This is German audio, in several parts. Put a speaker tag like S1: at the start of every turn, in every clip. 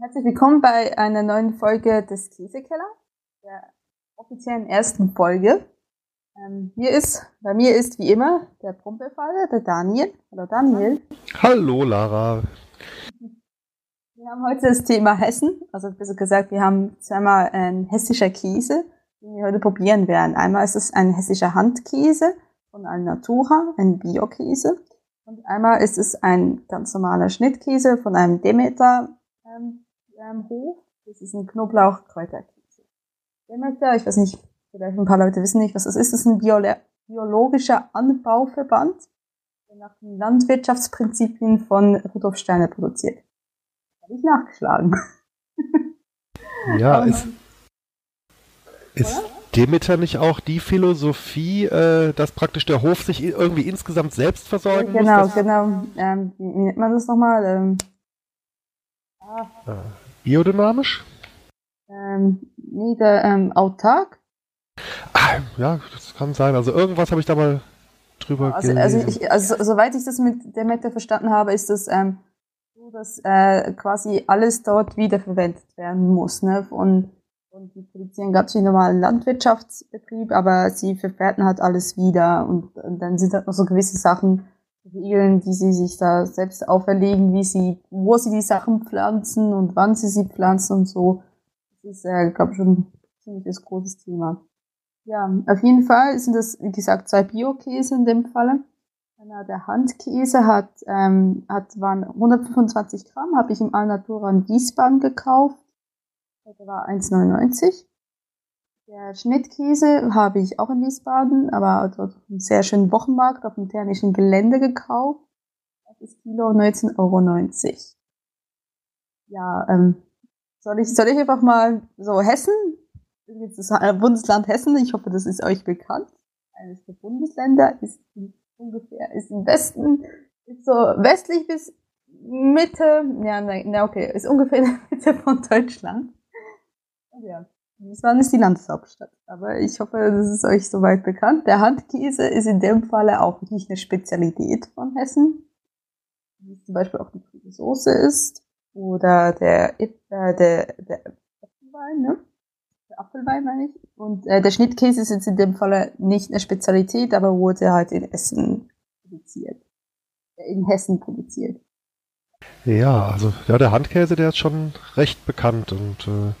S1: Herzlich willkommen bei einer neuen Folge des Käsekeller, der offiziellen ersten Folge. Ähm, hier ist, bei mir ist wie immer der Prumpelfaller, der Daniel. Hallo Daniel.
S2: Hallo Lara.
S1: Wir haben heute das Thema Hessen, also besser gesagt, wir haben zweimal ein hessischer Käse, den wir heute probieren werden. Einmal ist es ein hessischer Handkäse von Alnatura, ein Bio-Käse. Und einmal ist es ein ganz normaler Schnittkäse von einem Demeter ähm, ähm, Hof. Das ist ein Knoblauch-Kräuterkäse. Demeter, ich weiß nicht, vielleicht ein paar Leute wissen nicht, was das ist. Das ist ein Biolo biologischer Anbauverband, der nach den Landwirtschaftsprinzipien von Rudolf Steiner produziert. Habe ich nachgeschlagen.
S2: Ja, ist, ist Demeter nicht auch die Philosophie, äh, dass praktisch der Hof sich irgendwie insgesamt selbst versorgen
S1: genau,
S2: muss?
S1: Genau, genau. Ähm, wie nennt man das nochmal? Ähm,
S2: ah. Biodynamisch?
S1: Ähm, nee, der ähm, autark.
S2: Ah, ja, das kann sein. Also irgendwas habe ich da mal drüber
S1: also,
S2: gelesen.
S1: Also, ich, also soweit ich das mit Demeter verstanden habe, ist das ähm, so, dass äh, quasi alles dort wiederverwendet werden muss. Ne? Und, und die produzieren ganz wie normalen Landwirtschaftsbetrieb, aber sie verwerten halt alles wieder. Und, und dann sind halt noch so gewisse Sachen, Regeln, die sie sich da selbst auferlegen, wie sie, wo sie die Sachen pflanzen und wann sie sie pflanzen und so. Das ist, äh, glaube ich, schon ein ziemliches großes Thema. Ja, auf jeden Fall sind das, wie gesagt, zwei Bio-Käse in dem Falle. Der Handkäse hat, ähm, hat, waren 125 Gramm, habe ich im Alnatura in Wiesbaden gekauft. Der war 1,99. Der Schnittkäse habe ich auch in Wiesbaden, aber dort auf einem sehr schönen Wochenmarkt auf dem thermischen Gelände gekauft. Das ist Kilo 19,90 Euro. Ja, ähm, soll ich, soll ich einfach mal so Hessen? Das ist das Bundesland Hessen, ich hoffe, das ist euch bekannt. Eines der Bundesländer ist ungefähr, ist im Westen, ist so westlich bis Mitte, ja, nein, okay, ist ungefähr in der Mitte von Deutschland. Ja, Wiesbaden ist die Landeshauptstadt. Aber ich hoffe, das ist euch soweit bekannt. Der Handkäse ist in dem Falle auch nicht eine Spezialität von Hessen. Wie zum Beispiel auch die grüne Soße ist. Oder der, äh, der, der Apfelwein, ne? Der Apfelwein meine ich. Und äh, der Schnittkäse ist jetzt in dem Falle nicht eine Spezialität, aber wurde halt in Essen produziert. In Hessen produziert.
S2: Ja, also ja, der Handkäse, der ist schon recht bekannt und äh,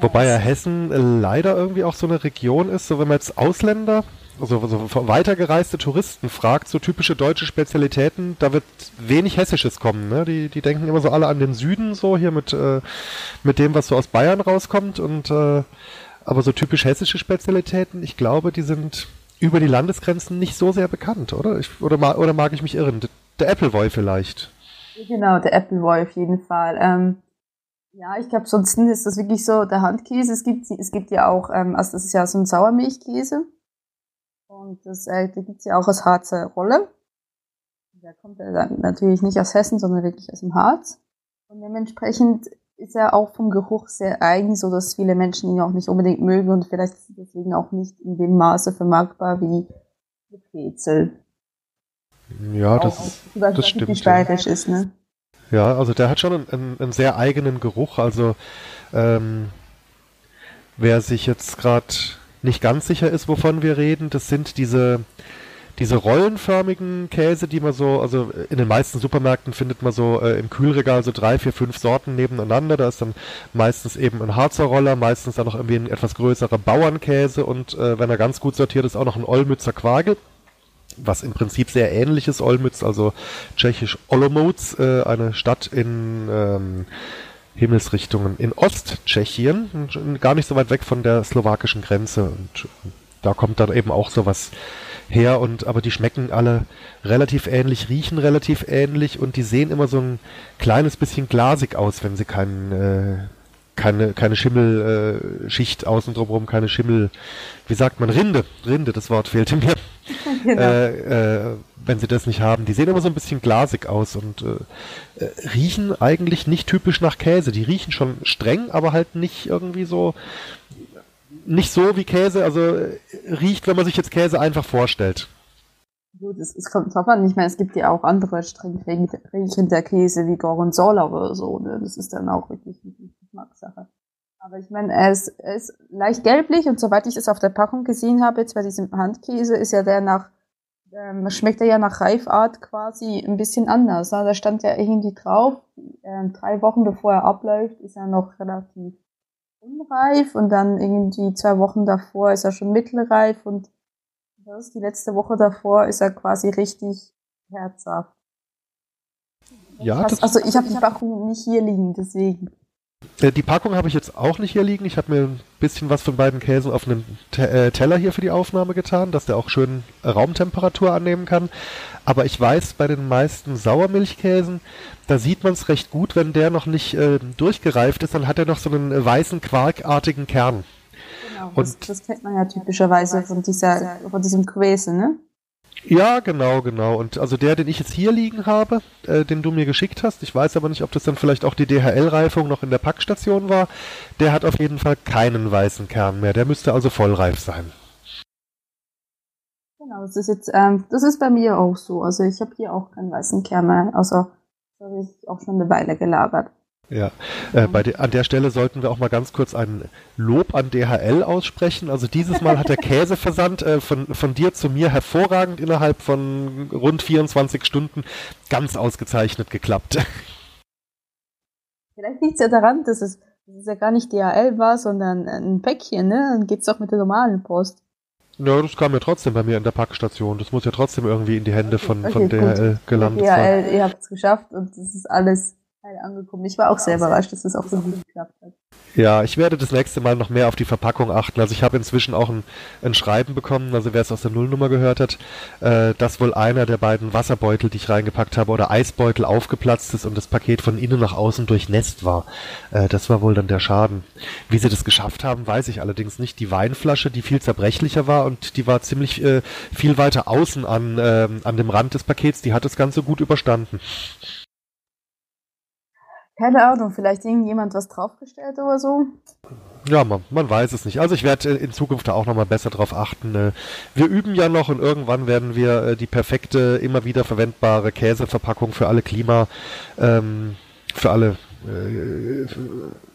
S2: Wobei ja Hessen leider irgendwie auch so eine Region ist, so wenn man jetzt Ausländer, also so weitergereiste Touristen fragt, so typische deutsche Spezialitäten, da wird wenig Hessisches kommen. Ne? Die, die denken immer so alle an den Süden, so hier mit, äh, mit dem, was so aus Bayern rauskommt. Und äh, aber so typisch hessische Spezialitäten, ich glaube, die sind über die Landesgrenzen nicht so sehr bekannt, oder? Ich, oder, oder mag ich mich irren? Der Appleboy vielleicht.
S1: Genau, der Appleboy auf jeden Fall. Ähm ja, ich glaube, sonst ist das wirklich so der Handkäse. Es gibt, es gibt ja auch, ähm, also das ist ja so ein Sauermilchkäse. Und das äh, da gibt's ja auch aus Harzer Rolle. Der kommt ja dann natürlich nicht aus Hessen, sondern wirklich aus dem Harz. Und dementsprechend ist er auch vom Geruch sehr eigen, so dass viele Menschen ihn auch nicht unbedingt mögen und vielleicht ist er deswegen auch nicht in dem Maße vermarktbar wie die Brezel.
S2: Ja, das, auch, das stimmt.
S1: Ja. ist, ne?
S2: Ja, also der hat schon einen, einen, einen sehr eigenen Geruch. Also ähm, wer sich jetzt gerade nicht ganz sicher ist, wovon wir reden, das sind diese diese rollenförmigen Käse, die man so, also in den meisten Supermärkten findet man so äh, im Kühlregal so drei, vier, fünf Sorten nebeneinander. Da ist dann meistens eben ein Harzer Roller, meistens dann noch irgendwie ein etwas größerer Bauernkäse und äh, wenn er ganz gut sortiert ist, auch noch ein Olmützer Quagel was im Prinzip sehr ähnlich ist, Olmütz, also tschechisch Olomouc, äh, eine Stadt in ähm, Himmelsrichtungen in Osttschechien, gar nicht so weit weg von der slowakischen Grenze. Und da kommt dann eben auch sowas her und aber die schmecken alle relativ ähnlich, riechen relativ ähnlich und die sehen immer so ein kleines bisschen glasig aus, wenn sie keinen äh, keine, keine Schimmelschicht äh, außen drumherum, keine Schimmel, wie sagt man, Rinde, Rinde, das Wort fehlte mir. Genau. Äh, äh, wenn sie das nicht haben. Die sehen immer so ein bisschen glasig aus und äh, äh, riechen eigentlich nicht typisch nach Käse. Die riechen schon streng, aber halt nicht irgendwie so, nicht so wie Käse, also äh, riecht, wenn man sich jetzt Käse einfach vorstellt.
S1: Gut, es, es kommt drauf an. Ich meine, es gibt ja auch andere streng riechende Käse wie Gorgonzola oder so. Ne? Das ist dann auch wirklich eine Geschmackssache. Aber ich meine, er ist, er ist leicht gelblich und soweit ich es auf der Packung gesehen habe, jetzt bei diesem Handkäse, ist ja der nach, ähm, schmeckt er ja nach Reifart quasi ein bisschen anders. Ne? Da stand ja irgendwie drauf, äh, drei Wochen bevor er abläuft, ist er noch relativ unreif und dann irgendwie zwei Wochen davor ist er schon mittelreif und das, die letzte Woche davor ist er quasi richtig herzhaft. Ja, das also ich habe die Packung nicht hier liegen, deswegen.
S2: Äh, die Packung habe ich jetzt auch nicht hier liegen. Ich habe mir ein bisschen was von beiden Käsen auf einen äh, Teller hier für die Aufnahme getan, dass der auch schön Raumtemperatur annehmen kann. Aber ich weiß, bei den meisten Sauermilchkäsen, da sieht man es recht gut, wenn der noch nicht äh, durchgereift ist, dann hat er noch so einen weißen, quarkartigen Kern.
S1: Genau, das, das, kennt man ja typischerweise von, dieser, von diesem Quäse, ne?
S2: Ja, genau, genau. Und also der, den ich jetzt hier liegen habe, äh, den du mir geschickt hast, ich weiß aber nicht, ob das dann vielleicht auch die DHL-Reifung noch in der Packstation war, der hat auf jeden Fall keinen weißen Kern mehr. Der müsste also vollreif sein.
S1: Genau, das ist jetzt, ähm, das ist bei mir auch so. Also ich habe hier auch keinen weißen Kern mehr, außer habe ich auch schon eine Weile gelagert.
S2: Ja, äh, bei de an der Stelle sollten wir auch mal ganz kurz ein Lob an DHL aussprechen. Also dieses Mal hat der Käseversand äh, von, von dir zu mir hervorragend innerhalb von rund 24 Stunden ganz ausgezeichnet geklappt.
S1: Vielleicht liegt es ja daran, dass es, dass es ja gar nicht DHL war, sondern ein Päckchen, ne? Dann geht es doch mit der normalen Post.
S2: Ja, das kam ja trotzdem bei mir in der Packstation. Das muss ja trotzdem irgendwie in die Hände von, okay, von DHL gut. gelandet
S1: sein. DHL, ihr habt es geschafft und das ist alles angekommen. Ich war auch sehr überrascht, dass das auch so gut geklappt hat.
S2: Ja, ich werde das nächste Mal noch mehr auf die Verpackung achten. Also ich habe inzwischen auch ein, ein Schreiben bekommen, also wer es aus der Nullnummer gehört hat, äh, dass wohl einer der beiden Wasserbeutel, die ich reingepackt habe, oder Eisbeutel aufgeplatzt ist und das Paket von innen nach außen durchnässt war. Äh, das war wohl dann der Schaden. Wie sie das geschafft haben, weiß ich allerdings nicht. Die Weinflasche, die viel zerbrechlicher war und die war ziemlich äh, viel weiter außen an, äh, an dem Rand des Pakets, die hat das Ganze gut überstanden.
S1: Keine Ahnung, vielleicht irgendjemand was draufgestellt oder so.
S2: Ja, man, man weiß es nicht. Also ich werde in Zukunft da auch nochmal besser drauf achten. Äh, wir üben ja noch und irgendwann werden wir äh, die perfekte, immer wieder verwendbare Käseverpackung für alle Klima, ähm, für alle, äh,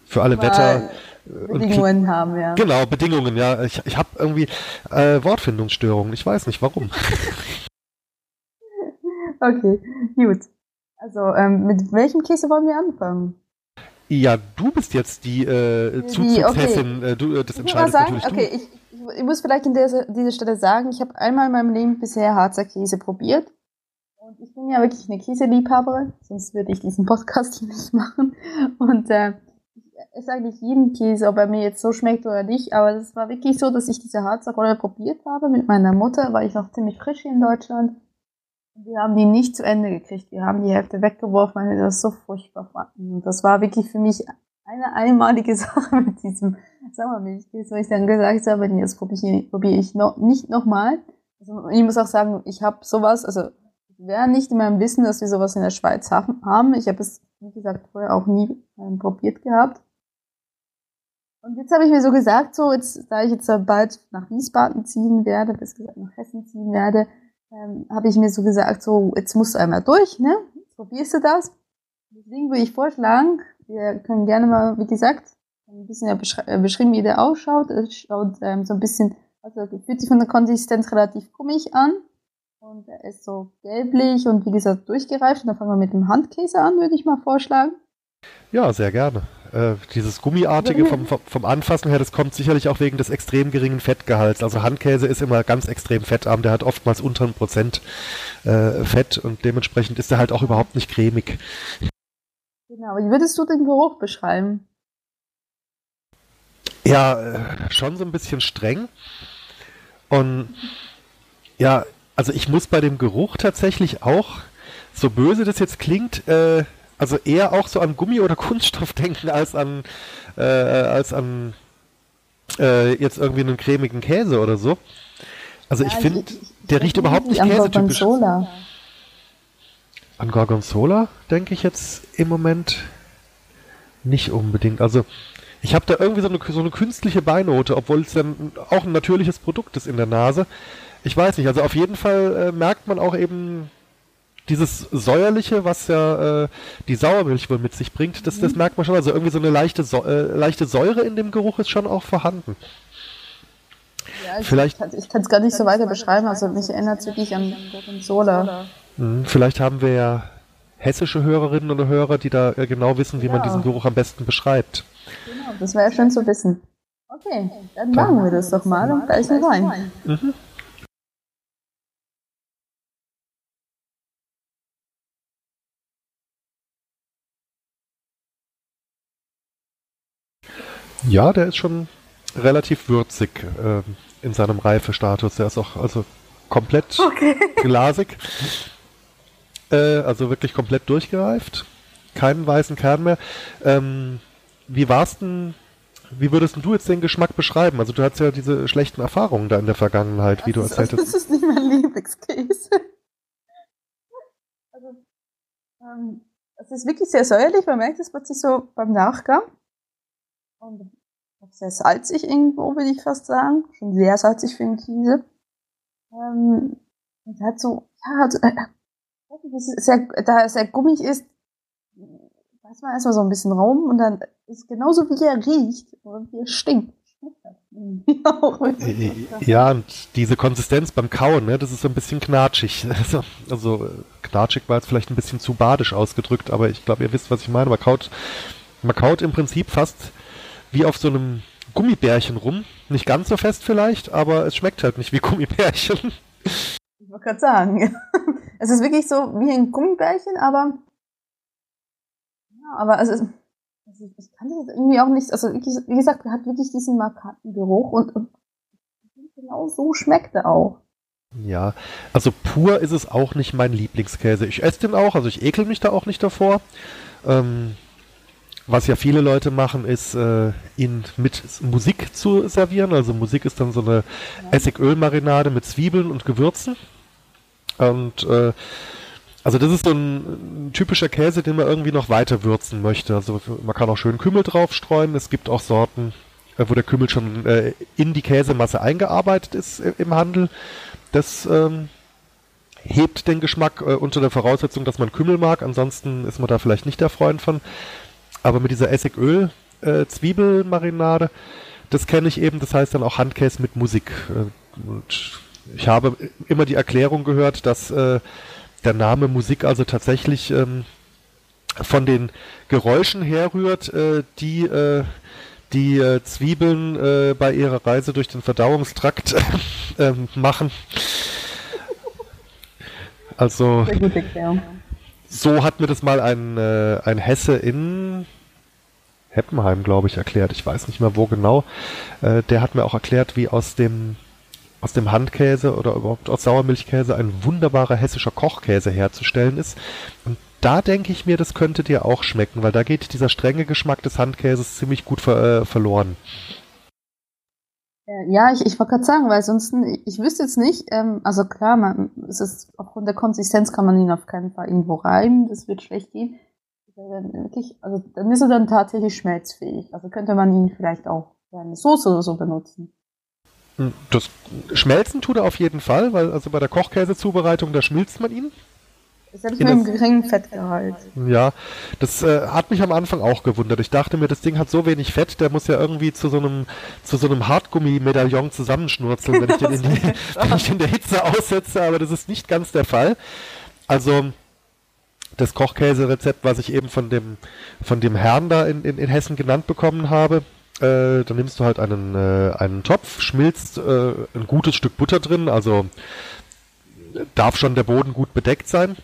S2: für alle Wetter.
S1: Bedingungen haben, ja.
S2: Genau, Bedingungen, ja. Ich, ich habe irgendwie äh, Wortfindungsstörungen. Ich weiß nicht warum.
S1: okay, gut. Also, ähm, mit welchem Käse wollen wir anfangen?
S2: Ja, du bist jetzt die äh, Zuzugshessin. Okay. Äh, du, äh, das entscheidest sagen, natürlich
S1: okay, ich, ich, ich, muss vielleicht an dieser, dieser Stelle sagen, ich habe einmal in meinem Leben bisher Harzer Käse probiert. Und ich bin ja wirklich eine Käseliebhaberin, sonst würde ich diesen Podcast hier nicht machen. Und äh, ich esse eigentlich jeden Käse, ob er mir jetzt so schmeckt oder nicht. Aber es war wirklich so, dass ich diese Harzer Rolle probiert habe mit meiner Mutter, weil ich noch ziemlich frisch hier in Deutschland. Wir haben die nicht zu Ende gekriegt. Wir haben die Hälfte weggeworfen, weil wir das so furchtbar fanden. Das war wirklich für mich eine einmalige Sache mit diesem Sauermilchkäse, wo ich dann gesagt habe, nee, das probiere ich, probier ich noch, nicht nochmal. Also ich muss auch sagen, ich habe sowas, also wäre nicht in meinem Wissen, dass wir sowas in der Schweiz haben. Ich habe es, wie gesagt, vorher auch nie ähm, probiert gehabt. Und jetzt habe ich mir so gesagt, so jetzt, da ich jetzt bald nach Wiesbaden ziehen werde, bis gesagt nach Hessen ziehen werde, ähm, habe ich mir so gesagt, so, jetzt musst du einmal durch, ne? Probierst du das. Deswegen würde ich vorschlagen, wir können gerne mal, wie gesagt, ein bisschen ja beschri äh, beschrieben, wie der ausschaut. Es schaut ähm, so ein bisschen, also fühlt sich von der Konsistenz relativ gummig an. Und er ist so gelblich und wie gesagt durchgereift. Und dann fangen wir mit dem Handkäse an, würde ich mal vorschlagen.
S2: Ja, sehr gerne. Äh, dieses Gummiartige vom, vom Anfassen her, das kommt sicherlich auch wegen des extrem geringen Fettgehalts. Also Handkäse ist immer ganz extrem fettarm, der hat oftmals unter einem Prozent äh, Fett und dementsprechend ist er halt auch überhaupt nicht cremig.
S1: Genau, wie würdest du den Geruch beschreiben?
S2: Ja, äh, schon so ein bisschen streng. Und ja, also ich muss bei dem Geruch tatsächlich auch, so böse das jetzt klingt, äh, also eher auch so an Gummi oder Kunststoff denken als an äh, als an äh, jetzt irgendwie einen cremigen Käse oder so. Also ja, ich finde, der riecht überhaupt nicht käsetypisch. Gorgonzola. An Gorgonzola denke ich jetzt im Moment nicht unbedingt. Also Ich habe da irgendwie so eine, so eine künstliche Beinote, obwohl es dann auch ein natürliches Produkt ist in der Nase. Ich weiß nicht, also auf jeden Fall äh, merkt man auch eben dieses säuerliche, was ja äh, die Sauermilch wohl mit sich bringt, das, das mhm. merkt man schon. Also irgendwie so eine leichte, äh, leichte Säure in dem Geruch ist schon auch vorhanden.
S1: Ja, ich vielleicht, kann es gar nicht so weiter beschreiben, also mich erinnert es wirklich an Gorgonzola.
S2: Mhm, vielleicht haben wir ja hessische Hörerinnen und Hörer, die da äh, genau wissen, wie ja. man diesen Geruch am besten beschreibt.
S1: Genau, das wäre schön zu wissen. Okay, dann machen wir das doch mal und gleich rein. Mhm.
S2: Ja, der ist schon relativ würzig äh, in seinem Reifestatus. Der ist auch also komplett okay. glasig. Äh, also wirklich komplett durchgereift. Keinen weißen Kern mehr. Ähm, wie war's denn, wie würdest du jetzt den Geschmack beschreiben? Also du hattest ja diese schlechten Erfahrungen da in der Vergangenheit, das wie du erzählt hast.
S1: Das ist nicht mein Lieblingskäse. Also, ähm, es ist wirklich sehr säuerlich, man merkt es plötzlich so beim Nachgang. Und sehr salzig irgendwo, würde ich fast sagen. Schon sehr salzig für einen Käse. Ähm, und hat so, ja, also, äh, sehr, da er sehr gummig ist, weiß man erstmal so ein bisschen Raum und dann ist genauso wie er riecht und wie er stinkt.
S2: ja, und diese Konsistenz beim Kauen, ne, das ist so ein bisschen knatschig. Also, also knatschig war jetzt vielleicht ein bisschen zu badisch ausgedrückt, aber ich glaube, ihr wisst, was ich meine. Man kaut, man kaut im Prinzip fast wie auf so einem Gummibärchen rum. Nicht ganz so fest vielleicht, aber es schmeckt halt nicht wie Gummibärchen.
S1: Ich wollte gerade sagen, es ist wirklich so wie ein Gummibärchen, aber ja, aber also, also ich kann das irgendwie auch nicht, also wie gesagt, er hat wirklich diesen markanten Geruch und, und genau so schmeckt er auch.
S2: Ja, also pur ist es auch nicht mein Lieblingskäse. Ich esse den auch, also ich ekel mich da auch nicht davor. Ähm, was ja viele Leute machen, ist, äh, ihn mit Musik zu servieren. Also Musik ist dann so eine Essigölmarinade mit Zwiebeln und Gewürzen. Und äh, also das ist so ein, ein, typischer Käse, den man irgendwie noch weiter würzen möchte. Also man kann auch schön Kümmel draufstreuen. Es gibt auch Sorten, äh, wo der Kümmel schon äh, in die Käsemasse eingearbeitet ist äh, im Handel. Das ähm, hebt den Geschmack äh, unter der Voraussetzung, dass man Kümmel mag. Ansonsten ist man da vielleicht nicht der Freund von. Aber mit dieser Essigöl äh, das kenne ich eben, das heißt dann auch Handkäse mit Musik. Äh, und ich habe immer die Erklärung gehört, dass äh, der Name Musik also tatsächlich ähm, von den Geräuschen herrührt, äh, die äh, die äh, Zwiebeln äh, bei ihrer Reise durch den Verdauungstrakt äh, machen. Also so hat mir das mal ein, ein Hesse in Heppenheim, glaube ich, erklärt. Ich weiß nicht mehr wo genau. Äh, der hat mir auch erklärt, wie aus dem aus dem Handkäse oder überhaupt aus Sauermilchkäse ein wunderbarer hessischer Kochkäse herzustellen ist. Und da denke ich mir, das könnte dir auch schmecken, weil da geht dieser strenge Geschmack des Handkäses ziemlich gut ver äh, verloren.
S1: Äh, ja, ich, ich wollte gerade sagen, weil sonst, ich wüsste jetzt nicht, ähm, also klar, man, es ist, aufgrund der Konsistenz kann man ihn auf keinen Fall irgendwo reiben, das wird schlecht gehen wirklich, also dann ist er dann tatsächlich schmelzfähig. Also könnte man ihn vielleicht auch für eine Soße oder so benutzen.
S2: Hm, das Schmelzen tut er auf jeden Fall, weil also bei der Kochkäsezubereitung, da schmilzt man ihn.
S1: Selbst mit einem geringen Fettgehalt.
S2: Ja, das äh, hat mich am Anfang auch gewundert. Ich dachte mir, das Ding hat so wenig Fett, der muss ja irgendwie zu so einem zu so einem Hartgummi-Medaillon zusammenschnurzeln, wenn ich den in, die, wenn ich in der Hitze aussetze, aber das ist nicht ganz der Fall. Also das Kochkäserezept, was ich eben von dem, von dem Herrn da in, in, in Hessen genannt bekommen habe. Äh, dann nimmst du halt einen, äh, einen Topf, schmilzt äh, ein gutes Stück Butter drin, also darf schon der Boden gut bedeckt sein.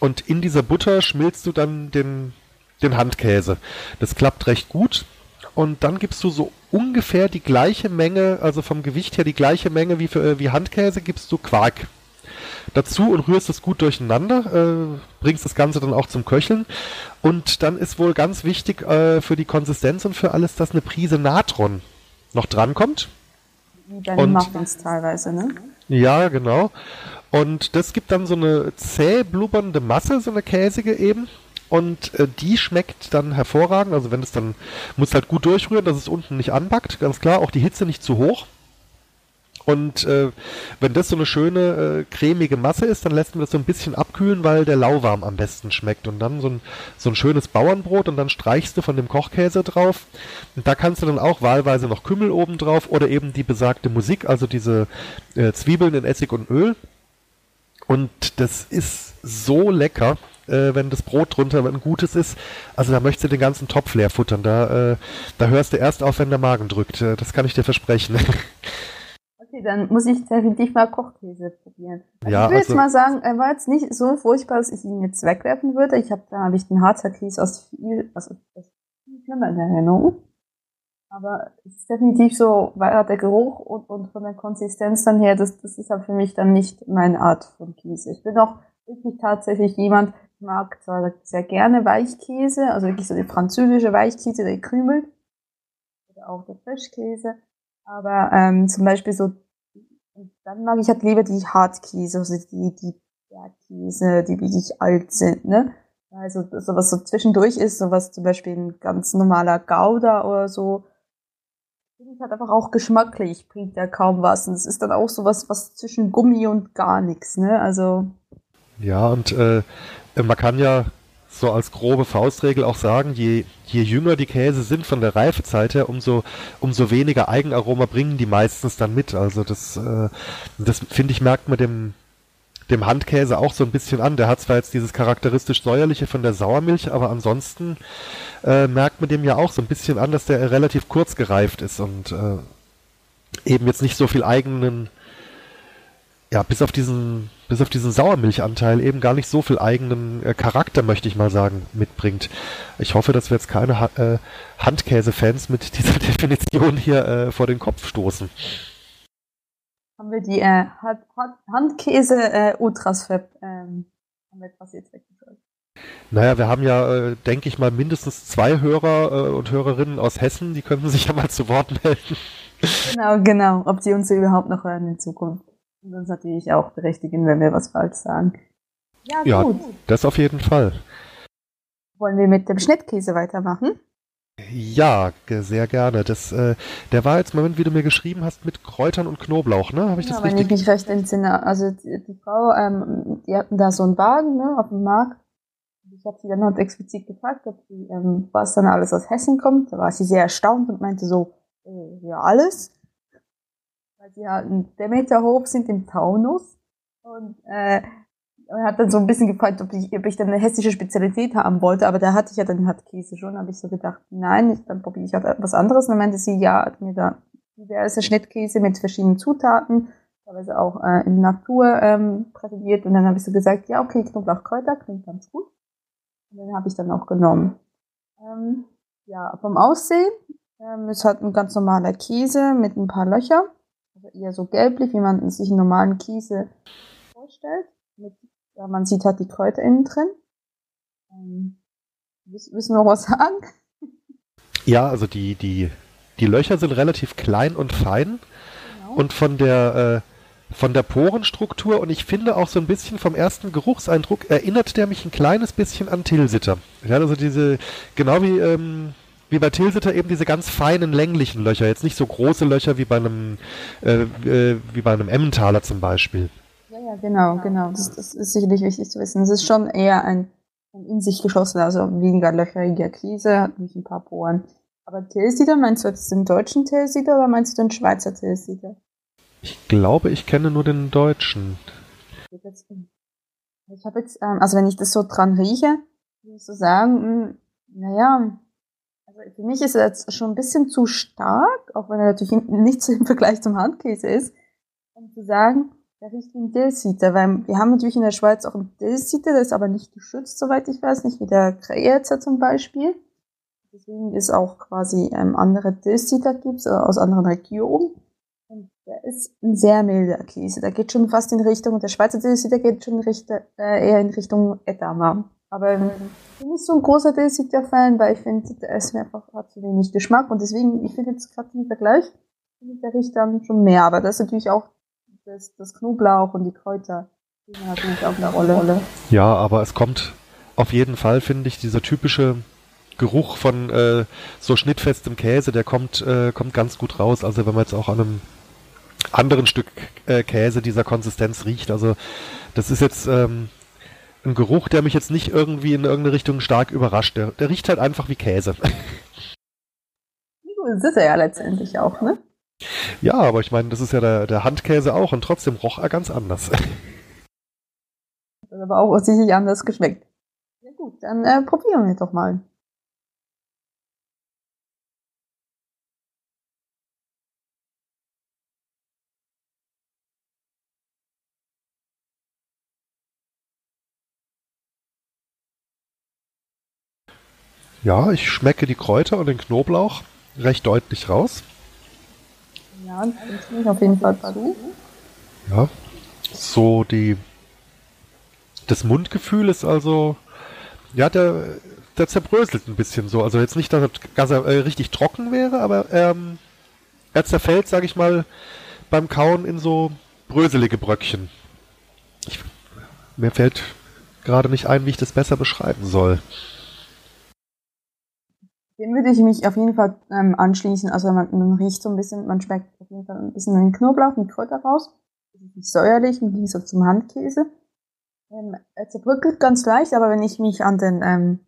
S2: Und in dieser Butter schmilzt du dann den, den Handkäse. Das klappt recht gut. Und dann gibst du so ungefähr die gleiche Menge, also vom Gewicht her die gleiche Menge wie, für, wie Handkäse, gibst du Quark dazu und rührst es gut durcheinander, äh, bringst das Ganze dann auch zum Köcheln. Und dann ist wohl ganz wichtig äh, für die Konsistenz und für alles, dass eine Prise Natron noch drankommt.
S1: Wie bei Muffins teilweise, ne?
S2: Ja, genau. Und das gibt dann so eine zäh blubbernde Masse, so eine käsige eben. Und äh, die schmeckt dann hervorragend. Also wenn es dann, muss halt gut durchrühren, dass es unten nicht anbackt, ganz klar. Auch die Hitze nicht zu hoch. Und äh, wenn das so eine schöne äh, cremige Masse ist, dann lässt man das so ein bisschen abkühlen, weil der lauwarm am besten schmeckt. Und dann so ein, so ein schönes Bauernbrot und dann streichst du von dem Kochkäse drauf. Und da kannst du dann auch wahlweise noch Kümmel oben drauf oder eben die besagte Musik, also diese äh, Zwiebeln in Essig und Öl. Und das ist so lecker, äh, wenn das Brot drunter ein gutes ist. Also da möchtest du den ganzen Topf leer futtern. Da, äh, da hörst du erst auf, wenn der Magen drückt. Äh, das kann ich dir versprechen.
S1: Okay, dann muss ich definitiv mal Kochkäse probieren. Also
S2: ja,
S1: ich will
S2: also,
S1: jetzt mal sagen, er war jetzt nicht so furchtbar, dass ich ihn jetzt wegwerfen würde. Ich habe da habe ich den Harzer Käse aus viel, also das viel schlimmer in Erinnerung. Aber es ist definitiv so, weil der Geruch und, und von der Konsistenz dann her, das, das ist halt für mich dann nicht meine Art von Käse. Ich bin auch wirklich tatsächlich jemand, ich mag zwar sehr gerne Weichkäse, also wirklich so die französische Weichkäse, der krümelt. Oder auch der Frischkäse. Aber ähm, zum Beispiel so, dann mag ich halt lieber die Hartkäse, also die, die Bergkäse, die wirklich alt sind, ne? Also sowas so zwischendurch ist, sowas zum Beispiel ein ganz normaler Gouda oder so, finde ich halt einfach auch geschmacklich, bringt ja kaum was. Und es ist dann auch sowas, was zwischen Gummi und gar nichts, ne? Also.
S2: Ja, und äh, man kann ja so als grobe Faustregel auch sagen, je, je jünger die Käse sind von der Reifezeit her, umso, umso weniger Eigenaroma bringen die meistens dann mit. Also das, äh, das finde ich, merkt man dem, dem Handkäse auch so ein bisschen an. Der hat zwar jetzt dieses charakteristisch säuerliche von der Sauermilch, aber ansonsten äh, merkt man dem ja auch so ein bisschen an, dass der relativ kurz gereift ist und äh, eben jetzt nicht so viel eigenen, ja, bis auf diesen, bis auf diesen Sauermilchanteil eben gar nicht so viel eigenen äh, Charakter, möchte ich mal sagen, mitbringt. Ich hoffe, dass wir jetzt keine ha äh, Handkäse-Fans mit dieser Definition hier äh, vor den Kopf stoßen.
S1: Haben wir die äh, Handkäse äh, ähm, haben wir etwas jetzt weggeschaltet.
S2: Naja, wir haben ja, äh, denke ich mal, mindestens zwei Hörer äh, und Hörerinnen aus Hessen, die könnten sich ja mal zu Wort melden.
S1: Genau, genau, ob sie uns überhaupt noch hören in Zukunft. Und uns natürlich auch berechtigen, wenn wir was falsch sagen.
S2: Ja, ja gut. das auf jeden Fall.
S1: Wollen wir mit dem Schnittkäse weitermachen?
S2: Ja, sehr gerne. Das, äh, der war jetzt, Moment, wie du mir geschrieben hast, mit Kräutern und Knoblauch, ne? Habe ich ja, das richtig?
S1: Wenn ich mich recht entsinne. Also die, die Frau, ähm, die hatten da so einen Wagen ne, auf dem Markt. Ich habe sie dann halt explizit gefragt, ob sie, ähm, was dann alles aus Hessen kommt. Da war sie sehr erstaunt und meinte so, äh, ja alles. Weil sie ja einen Demeter hoch sind im Taunus. Und äh, er hat dann so ein bisschen gefragt, ob ich, ob ich dann eine hessische Spezialität haben wollte, aber da hatte ich ja dann halt Käse schon, habe ich so gedacht, nein, ich, dann probiere ich halt was anderes. Und dann meinte sie, ja, hat mir da diverse Schnittkäse mit verschiedenen Zutaten, teilweise auch äh, in Natur ähm, präsentiert. Und dann habe ich so gesagt, ja, okay, Knoblauchkräuter klingt ganz gut. Und dann habe ich dann auch genommen. Ähm, ja, vom Aussehen, ähm, es hat ein ganz normaler Käse mit ein paar Löchern, also eher so gelblich, wie man sich einen normalen Käse vorstellt, mit ja, man sieht halt die Kräuter innen drin. Ähm, wissen wir noch was sagen?
S2: Ja, also die, die, die Löcher sind relativ klein und fein. Genau. Und von der, äh, von der Porenstruktur und ich finde auch so ein bisschen vom ersten Geruchseindruck erinnert der mich ein kleines bisschen an Tilsiter. Ja, also diese, genau wie, ähm, wie bei Tilsiter eben diese ganz feinen länglichen Löcher, jetzt nicht so große Löcher wie bei einem, äh, äh, wie bei einem Emmentaler zum Beispiel.
S1: Ja, ja, genau, genau. Das, das ist sicherlich wichtig zu wissen. Es ist schon eher ein, ein in sich geschlossener, also weniger löcheriger Käse, hat nicht ein paar Poren. Aber Tilsiter, meinst du jetzt den deutschen Tilsiter oder meinst du den Schweizer Tilsiter?
S2: Ich glaube, ich kenne nur den deutschen.
S1: Ich habe jetzt, ähm, also wenn ich das so dran rieche, würde ich so sagen, hm, naja, für mich ist er jetzt schon ein bisschen zu stark, auch wenn er natürlich nichts im Vergleich zum Handkäse ist, um zu sagen, der riecht wie ein Dillsieter, weil wir haben natürlich in der Schweiz auch einen Dillsieter, der ist aber nicht geschützt, soweit ich weiß, nicht wie der Kreierzer zum Beispiel. Deswegen ist auch quasi ähm, andere Dillsieter gibt's, äh, aus anderen Regionen. Und der ist ein sehr milder Käse. Der geht schon fast in Richtung, der Schweizer Dillsieter geht schon Richtung, äh, eher in Richtung Edamer. Aber ähm, ich bin nicht so ein großer Dillsieter-Fan, weil ich finde, der mir einfach hat zu wenig Geschmack. Und deswegen, ich finde jetzt gerade im Vergleich, finde der riecht dann schon mehr. Aber das ist natürlich auch das, das Knoblauch und die Kräuter spielen natürlich auch eine Rolle.
S2: Ja, aber es kommt auf jeden Fall finde ich dieser typische Geruch von äh, so schnittfestem Käse, der kommt, äh, kommt ganz gut raus. Also wenn man jetzt auch an einem anderen Stück äh, Käse dieser Konsistenz riecht. Also das ist jetzt ähm, ein Geruch, der mich jetzt nicht irgendwie in irgendeine Richtung stark überrascht. Der, der riecht halt einfach wie Käse.
S1: Das ist er ja letztendlich auch, ne?
S2: Ja, aber ich meine, das ist ja der, der Handkäse auch und trotzdem roch er ganz anders.
S1: Aber auch offensichtlich anders geschmeckt. Ja gut, dann äh, probieren wir doch mal.
S2: Ja, ich schmecke die Kräuter und den Knoblauch recht deutlich raus.
S1: Ja, das ich auf jeden Fall zu.
S2: Ja, so die das Mundgefühl ist also ja der der zerbröselt ein bisschen so. Also jetzt nicht, dass er äh, richtig trocken wäre, aber ähm, er zerfällt, sage ich mal, beim Kauen in so bröselige Bröckchen. Ich, mir fällt gerade nicht ein, wie ich das besser beschreiben soll.
S1: Dem würde ich mich auf jeden Fall ähm, anschließen. Also man, man, riecht so ein bisschen, man schmeckt auf jeden Fall ein bisschen den Knoblauch und Kräuter raus. Nicht säuerlich im Gegensatz zum Handkäse. Ähm, er zerbröckelt ganz leicht, aber wenn ich mich an den ähm,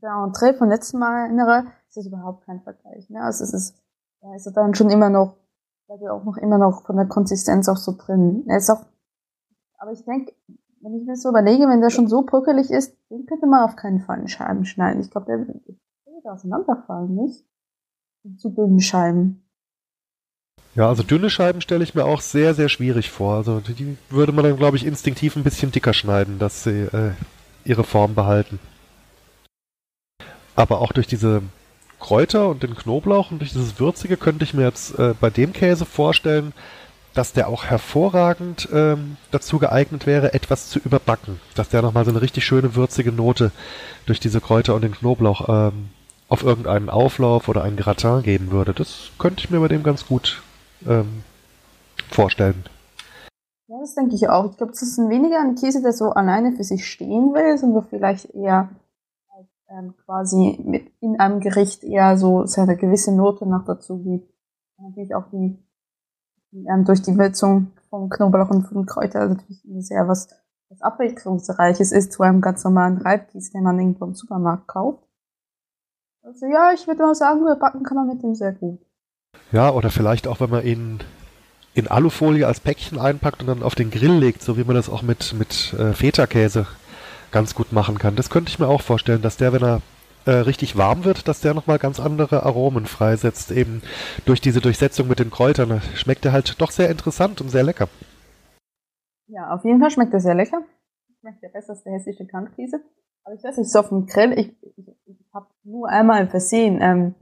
S1: Entree von letztem Mal erinnere, ist das überhaupt kein Vergleich. Ne? Also es ist, ja, ist dann schon immer noch, bleibt ja auch noch immer noch von der Konsistenz auch so drin. Er ist auch, aber ich denke, wenn ich mir so überlege, wenn der schon so bröckelig ist, den könnte man auf keinen Fall in Scheiben schneiden. Ich glaube, der würde auseinanderfallen, nicht? Zu dünnen Scheiben.
S2: Ja, also dünne Scheiben stelle ich mir auch sehr, sehr schwierig vor. Also die würde man dann, glaube ich, instinktiv ein bisschen dicker schneiden, dass sie äh, ihre Form behalten. Aber auch durch diese Kräuter und den Knoblauch und durch dieses Würzige könnte ich mir jetzt äh, bei dem Käse vorstellen, dass der auch hervorragend ähm, dazu geeignet wäre, etwas zu überbacken. Dass der nochmal so eine richtig schöne würzige Note durch diese Kräuter und den Knoblauch ähm, auf irgendeinen Auflauf oder ein Gratin geben würde. Das könnte ich mir bei dem ganz gut ähm, vorstellen.
S1: Ja, das denke ich auch. Ich glaube, das ist weniger ein Käse, der so alleine für sich stehen will, sondern vielleicht eher ähm, quasi mit in einem Gericht eher so seine gewisse Note noch dazu gibt. Natürlich auch die, die ähm, durch die Würzung vom Knoblauch und von Kräuter natürlich sehr was, was abwechslungsreiches ist zu einem ganz normalen Reibkäse, den man irgendwo im Supermarkt kauft. Also ja, ich würde mal sagen, backen kann man mit dem sehr gut.
S2: Ja, oder vielleicht auch, wenn man ihn in Alufolie als Päckchen einpackt und dann auf den Grill legt, so wie man das auch mit, mit äh, Feta-Käse ganz gut machen kann. Das könnte ich mir auch vorstellen, dass der, wenn er äh, richtig warm wird, dass der nochmal ganz andere Aromen freisetzt, eben durch diese Durchsetzung mit den Kräutern. Schmeckt er halt doch sehr interessant und sehr lecker.
S1: Ja, auf jeden Fall schmeckt er sehr lecker. Schmeckt ja besser als der hessische Kantkäse. Aber ich weiß nicht, so auf dem Grill, ich, ich, ich nur einmal Versehen ähm,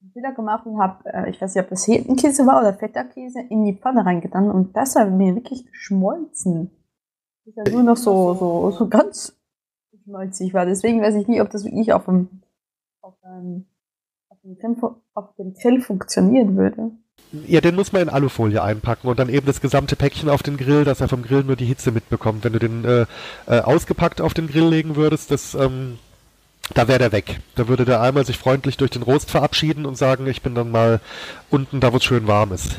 S1: Bilder gemacht und habe, äh, ich weiß nicht, ob das Hetenkäse war oder Feta-Käse, in die Pfanne reingetan und das hat mir wirklich geschmolzen. Das ist ja nur noch so, so, so ganz schmolzig war. Deswegen weiß ich nicht, ob das wirklich auf dem, auf dem, auf dem, Grill, auf dem Grill funktionieren würde.
S2: Ja, den muss man in Alufolie einpacken und dann eben das gesamte Päckchen auf den Grill, dass er vom Grill nur die Hitze mitbekommt. Wenn du den äh, äh, ausgepackt auf den Grill legen würdest, das, ähm, da wäre der weg. Da würde der einmal sich freundlich durch den Rost verabschieden und sagen, ich bin dann mal unten, da wo es schön warm ist.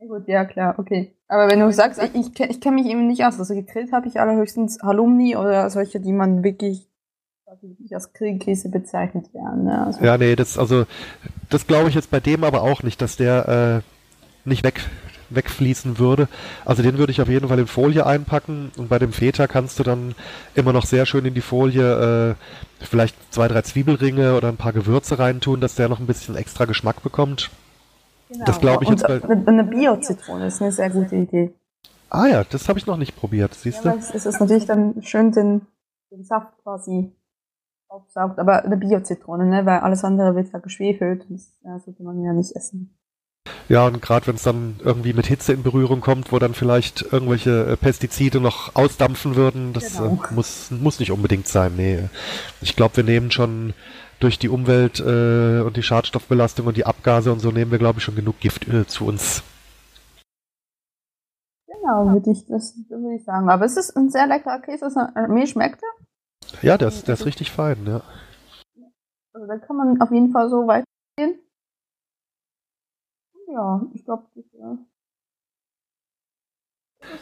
S1: Ja, gut, ja klar, okay. Aber wenn du sagst, ich, ich, ich kenne mich eben nicht aus. Also gegrillt habe ich allerhöchstens Halumni oder solche, die man wirklich die als Grillkäse bezeichnet werden. Ne?
S2: Also ja, nee, das also das glaube ich jetzt bei dem aber auch nicht, dass der äh, nicht weg wegfließen würde. Also den würde ich auf jeden Fall in Folie einpacken und bei dem Feta kannst du dann immer noch sehr schön in die Folie äh, vielleicht zwei, drei Zwiebelringe oder ein paar Gewürze reintun, dass der noch ein bisschen extra Geschmack bekommt.
S1: Genau. Das glaube ich und jetzt bei eine Bio-Zitrone ist eine sehr gute Idee.
S2: Ah ja, das habe ich noch nicht probiert, siehst
S1: ja,
S2: du?
S1: Es ist natürlich dann schön den, den Saft quasi aufsaugt, aber eine Bio-Zitrone, ne? weil alles andere wird ja geschwefelt. Das ja, sollte man ja nicht essen.
S2: Ja, und gerade wenn es dann irgendwie mit Hitze in Berührung kommt, wo dann vielleicht irgendwelche äh, Pestizide noch ausdampfen würden, das genau. äh, muss, muss nicht unbedingt sein. Nee. Ich glaube, wir nehmen schon durch die Umwelt äh, und die Schadstoffbelastung und die Abgase und so nehmen wir, glaube ich, schon genug Gift äh, zu uns.
S1: Genau, würde ich, das würde ich sagen. Aber es ist ein sehr leckerer Käse. Also, mir schmeckt er.
S2: Ja, der ist, der ist richtig fein, ja.
S1: Also da kann man auf jeden Fall so weitergehen. Ja, ich glaube, das, ja.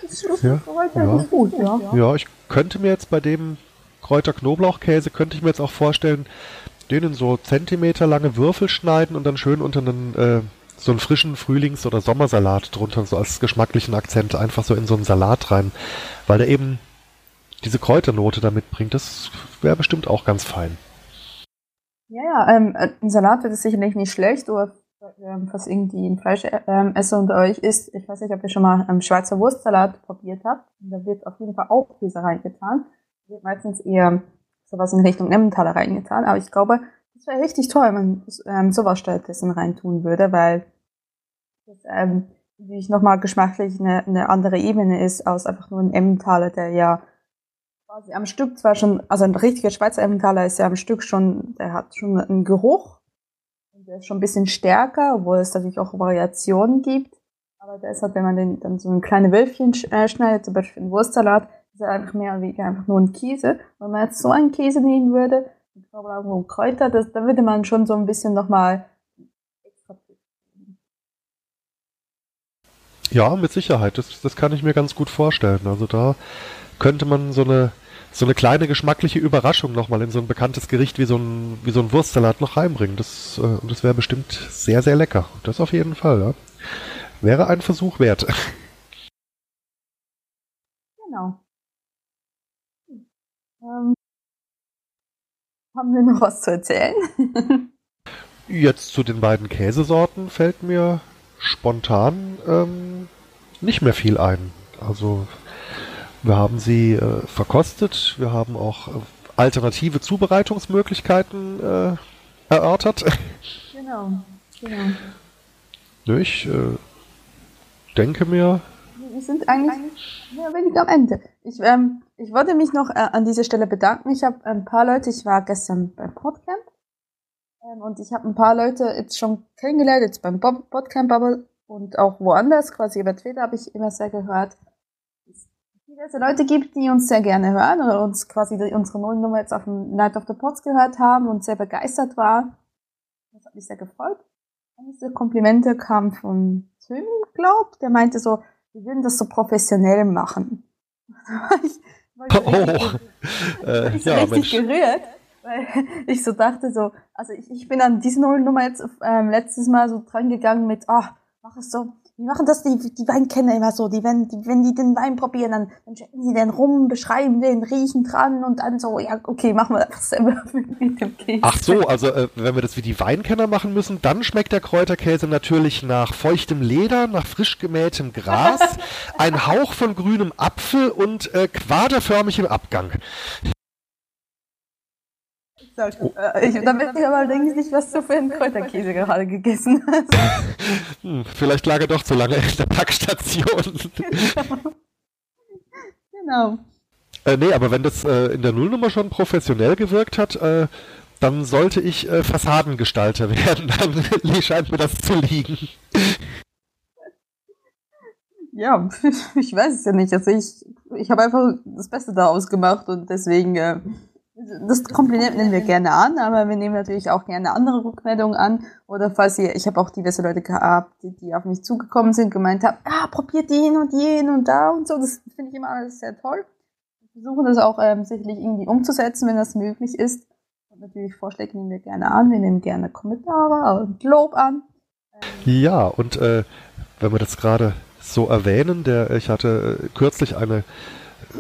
S1: das ist, das
S2: Ja, ja.
S1: ganz gut, ja.
S2: Ja, ich könnte mir jetzt bei dem Kräuter-Knoblauchkäse, könnte ich mir jetzt auch vorstellen, den in so zentimeterlange Würfel schneiden und dann schön unter einen, äh, so einen frischen Frühlings- oder Sommersalat drunter, so als geschmacklichen Akzent, einfach so in so einen Salat rein, weil der eben diese Kräuternote da mitbringt. Das wäre bestimmt auch ganz fein.
S1: Ja, ja, ähm, äh, ein Salat wird es sicherlich nicht schlecht, oder was irgendwie ein Fleischesser unter euch ist. Ich weiß nicht, ob ihr schon mal ähm, Schweizer Wurstsalat probiert habt. Da wird auf jeden Fall auch Käse reingetan. Da Wird meistens eher sowas in Richtung Emmentaler reingetan. Aber ich glaube, das wäre richtig toll, wenn man ähm, sowas stattdessen reintun würde, weil das ähm, natürlich nochmal geschmacklich eine, eine andere Ebene ist, als einfach nur ein Emmentaler, der ja quasi am Stück zwar schon, also ein richtiger Schweizer Emmentaler ist ja am Stück schon, der hat schon einen Geruch. Der ist schon ein bisschen stärker, obwohl es natürlich auch Variationen gibt. Aber halt, wenn man den dann so ein kleine Wölfchen äh, schneidet, zum Beispiel einen Wurstsalat, ist er einfach mehr oder weniger einfach nur ein Käse. Wenn man jetzt so einen Käse nehmen würde, mit Knoblauch und Kräuter, das, da würde man schon so ein bisschen nochmal extra
S2: Ja, mit Sicherheit. Das, das kann ich mir ganz gut vorstellen. Also da könnte man so eine, so eine kleine geschmackliche Überraschung nochmal in so ein bekanntes Gericht wie so ein, wie so ein Wurstsalat noch reinbringen. Das, äh, und das wäre bestimmt sehr, sehr lecker. Das auf jeden Fall, ja. Wäre ein Versuch wert.
S1: Genau. Ähm, haben wir noch was zu erzählen?
S2: Jetzt zu den beiden Käsesorten fällt mir spontan ähm, nicht mehr viel ein. Also wir haben sie äh, verkostet, wir haben auch äh, alternative Zubereitungsmöglichkeiten äh, erörtert.
S1: genau, genau.
S2: Nö, ich äh, denke mir,
S1: Wir sind eigentlich mehr oder weniger am Ende. Ich, ähm, ich wollte mich noch äh, an dieser Stelle bedanken. Ich habe ein paar Leute, ich war gestern beim Podcamp ähm, und ich habe ein paar Leute jetzt schon kennengelernt, jetzt beim Podcamp Bubble und auch woanders, quasi über Twitter habe ich immer sehr gehört, diverse Leute gibt, die uns sehr gerne hören oder uns quasi unsere Nullnummer jetzt auf dem Night of the Pods gehört haben und sehr begeistert war. Das hat mich sehr gefreut. Eines der Komplimente kam von Tim, glaub, der meinte so, wir würden das so professionell machen. War ich,
S2: Oh, äh,
S1: ich so
S2: ja,
S1: richtig
S2: Mensch.
S1: gerührt, weil ich so dachte so, also ich, ich bin an diese Nullnummer jetzt ähm, letztes Mal so dran gegangen mit, ah, mach es so, wie machen das die, die Weinkenner immer so, die, wenn, die, wenn die den Wein probieren, dann, dann checken sie den rum, beschreiben den, riechen dran und dann so, ja, okay, machen wir das selber. Mit dem Käse.
S2: Ach so, also äh, wenn wir das wie die Weinkenner machen müssen, dann schmeckt der Kräuterkäse natürlich nach feuchtem Leder, nach frisch gemähtem Gras, ein Hauch von grünem Apfel und äh, quaderförmig im Abgang.
S1: Äh, ich, da wird ich allerdings nicht, was du für einen Kräuterkäse gerade gegessen hast.
S2: Hm, vielleicht lag er doch zu lange in der Packstation.
S1: genau.
S2: äh, nee, aber wenn das äh, in der Nullnummer schon professionell gewirkt hat, äh, dann sollte ich äh, Fassadengestalter werden. Dann scheint mir das zu liegen.
S1: Ja, ich weiß es ja nicht. Also ich, ich habe einfach das Beste daraus gemacht und deswegen, äh, das Kompliment nehmen wir gerne an, aber wir nehmen natürlich auch gerne andere Rückmeldungen an. Oder falls ihr, ich habe auch diverse Leute gehabt, die, die auf mich zugekommen sind, gemeint haben, ah, probiert den und jeden und da und so. Das finde ich immer alles sehr toll. Wir versuchen das auch ähm, sicherlich irgendwie umzusetzen, wenn das möglich ist. Und natürlich Vorschläge nehmen wir gerne an. Wir nehmen gerne Kommentare und Lob an.
S2: Ja, und äh, wenn wir das gerade so erwähnen, der, ich hatte äh, kürzlich eine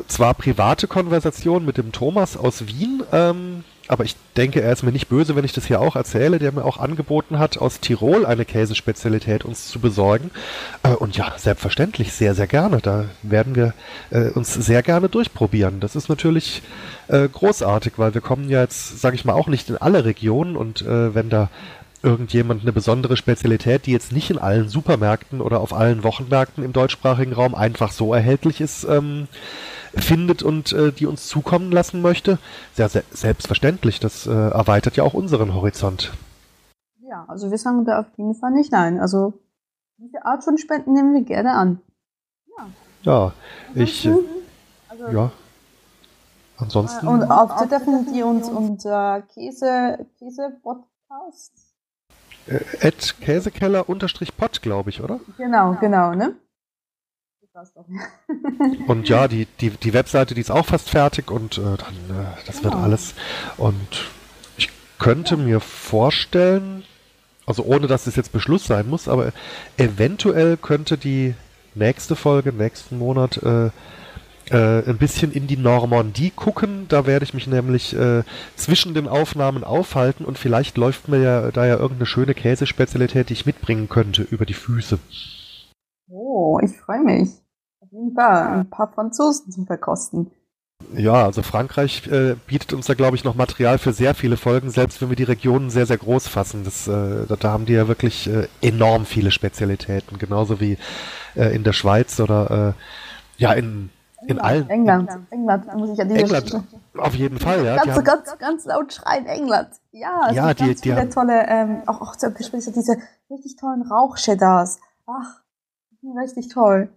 S2: zwar private Konversation mit dem Thomas aus Wien, ähm, aber ich denke, er ist mir nicht böse, wenn ich das hier auch erzähle, der mir auch angeboten hat, aus Tirol eine Käsespezialität uns zu besorgen. Äh, und ja, selbstverständlich, sehr, sehr gerne. Da werden wir äh, uns sehr gerne durchprobieren. Das ist natürlich äh, großartig, weil wir kommen ja jetzt, sage ich mal, auch nicht in alle Regionen und äh, wenn da irgendjemand eine besondere Spezialität, die jetzt nicht in allen Supermärkten oder auf allen Wochenmärkten im deutschsprachigen Raum einfach so erhältlich ist, ähm, findet und äh, die uns zukommen lassen möchte. Sehr, sehr selbstverständlich, das äh, erweitert ja auch unseren Horizont.
S1: Ja, also wir sagen da auf jeden Fall nicht nein. Also diese Art von Spenden nehmen wir gerne an. Ja.
S2: Ja, ich, mhm. also, ja. Ansonsten.
S1: Und auf Twitter findet ihr uns unter Käse, Käse Podcast.
S2: Äh, Käsekeller unterstrich Pod, glaube ich, oder?
S1: Genau, genau, ne?
S2: und ja, die, die, die Webseite, die ist auch fast fertig und äh, dann, äh, das genau. wird alles. Und ich könnte ja. mir vorstellen, also ohne dass es jetzt Beschluss sein muss, aber eventuell könnte die nächste Folge, nächsten Monat, äh, äh, ein bisschen in die Normandie gucken. Da werde ich mich nämlich äh, zwischen den Aufnahmen aufhalten und vielleicht läuft mir ja da ja irgendeine schöne Käsespezialität, die ich mitbringen könnte, über die Füße.
S1: Oh, ich freue mich. Auf jeden Fall ein paar Franzosen zum Verkosten.
S2: Ja, also Frankreich äh, bietet uns da, glaube ich, noch Material für sehr viele Folgen, selbst wenn wir die Regionen sehr, sehr groß fassen. Das, äh, da, da, haben die ja wirklich äh, enorm viele Spezialitäten, genauso wie äh, in der Schweiz oder äh, ja, in in allen.
S1: England. England, muss ich an diese
S2: England, Stelle. auf jeden Fall, ja.
S1: Ganz, ganz, ganz laut schreien, England. Ja, es
S2: ja,
S1: gibt
S2: die,
S1: ganz
S2: die
S1: viele haben... tolle, ähm, auch, auch zum Beispiel diese richtig tollen Rauchcheddars. Ach, richtig toll.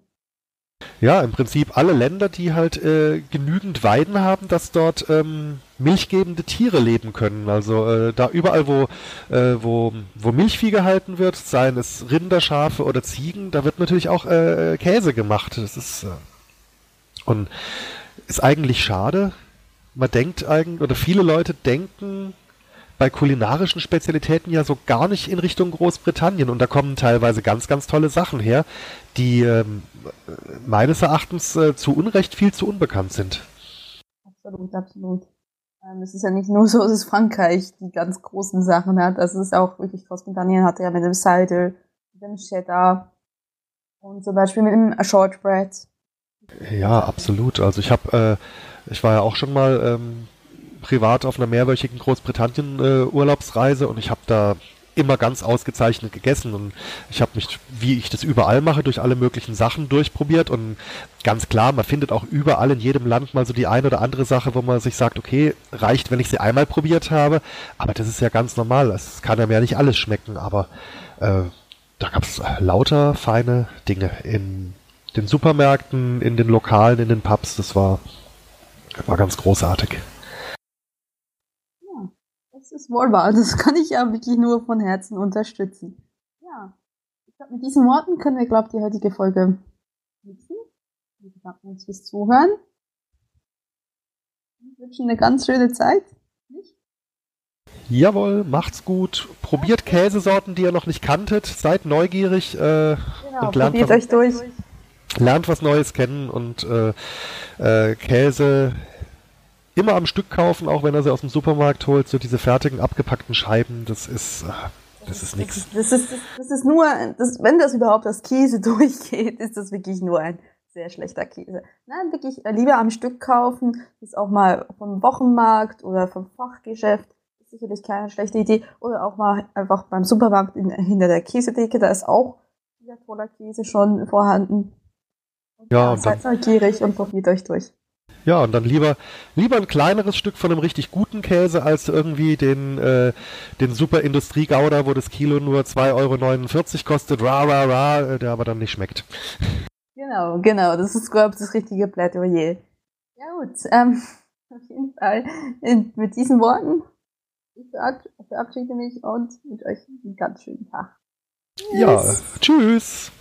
S2: Ja, im Prinzip alle Länder, die halt äh, genügend Weiden haben, dass dort ähm, milchgebende Tiere leben können. Also äh, da überall, wo, äh, wo, wo Milchvieh gehalten wird, seien es Rinder, Schafe oder Ziegen, da wird natürlich auch äh, Käse gemacht. Das ist äh, und ist eigentlich schade. Man denkt eigentlich, oder viele Leute denken bei kulinarischen Spezialitäten ja so gar nicht in Richtung Großbritannien. Und da kommen teilweise ganz, ganz tolle Sachen her, die ähm, meines Erachtens äh, zu Unrecht viel zu unbekannt sind.
S1: Absolut, absolut. Ähm, es ist ja nicht nur so, dass Frankreich die ganz großen Sachen hat. Das ist auch wirklich Großbritannien hatte ja mit dem Cider, mit dem Cheddar und zum Beispiel mit dem Shortbread.
S2: Ja, absolut. Also ich habe, äh, ich war ja auch schon mal ähm, privat auf einer mehrwöchigen Großbritannien-Urlaubsreise äh, und ich habe da immer ganz ausgezeichnet gegessen und ich habe mich, wie ich das überall mache, durch alle möglichen Sachen durchprobiert und ganz klar, man findet auch überall in jedem Land mal so die eine oder andere Sache, wo man sich sagt, okay, reicht, wenn ich sie einmal probiert habe, aber das ist ja ganz normal, es kann ja mehr nicht alles schmecken, aber äh, da gab es lauter feine Dinge in den Supermärkten, in den Lokalen, in den Pubs. Das war, war ganz großartig.
S1: Ja, das ist wohl wahr. Das kann ich ja wirklich nur von Herzen unterstützen. Ja, ich glaube, mit diesen Worten können wir, glaube ich, die heutige Folge nutzen. Wir bedanken uns fürs Zuhören. Wir wünschen eine ganz schöne Zeit.
S2: Jawohl, macht's gut. Probiert Käsesorten, die ihr noch nicht kanntet. Seid neugierig äh,
S1: genau, und lernt probiert euch durch
S2: lernt was Neues kennen und äh, äh, Käse immer am Stück kaufen, auch wenn er sie aus dem Supermarkt holt, so diese fertigen abgepackten Scheiben, das ist, äh, das ist nichts.
S1: Das ist, das, das ist nur, das, wenn das überhaupt das Käse durchgeht, ist das wirklich nur ein sehr schlechter Käse. Nein, wirklich lieber am Stück kaufen, ist auch mal vom Wochenmarkt oder vom Fachgeschäft, ist sicherlich keine schlechte Idee. Oder auch mal einfach beim Supermarkt in, hinter der Käsedecke, da ist auch wieder toller Käse schon vorhanden.
S2: Ja,
S1: und seid dann, neugierig und probiert euch durch.
S2: Ja, und dann lieber, lieber ein kleineres Stück von einem richtig guten Käse als irgendwie den, äh, den super Industriegouda, wo das Kilo nur 2,49 Euro kostet, ra, ra, ra, äh, der aber dann nicht schmeckt.
S1: Genau, genau, das ist, glaube ich, das richtige Plädoyer. Ja gut, ähm, auf jeden Fall mit diesen Worten, ich verabschiede mich und wünsche euch einen ganz schönen Tag.
S2: Tschüss. Ja, tschüss.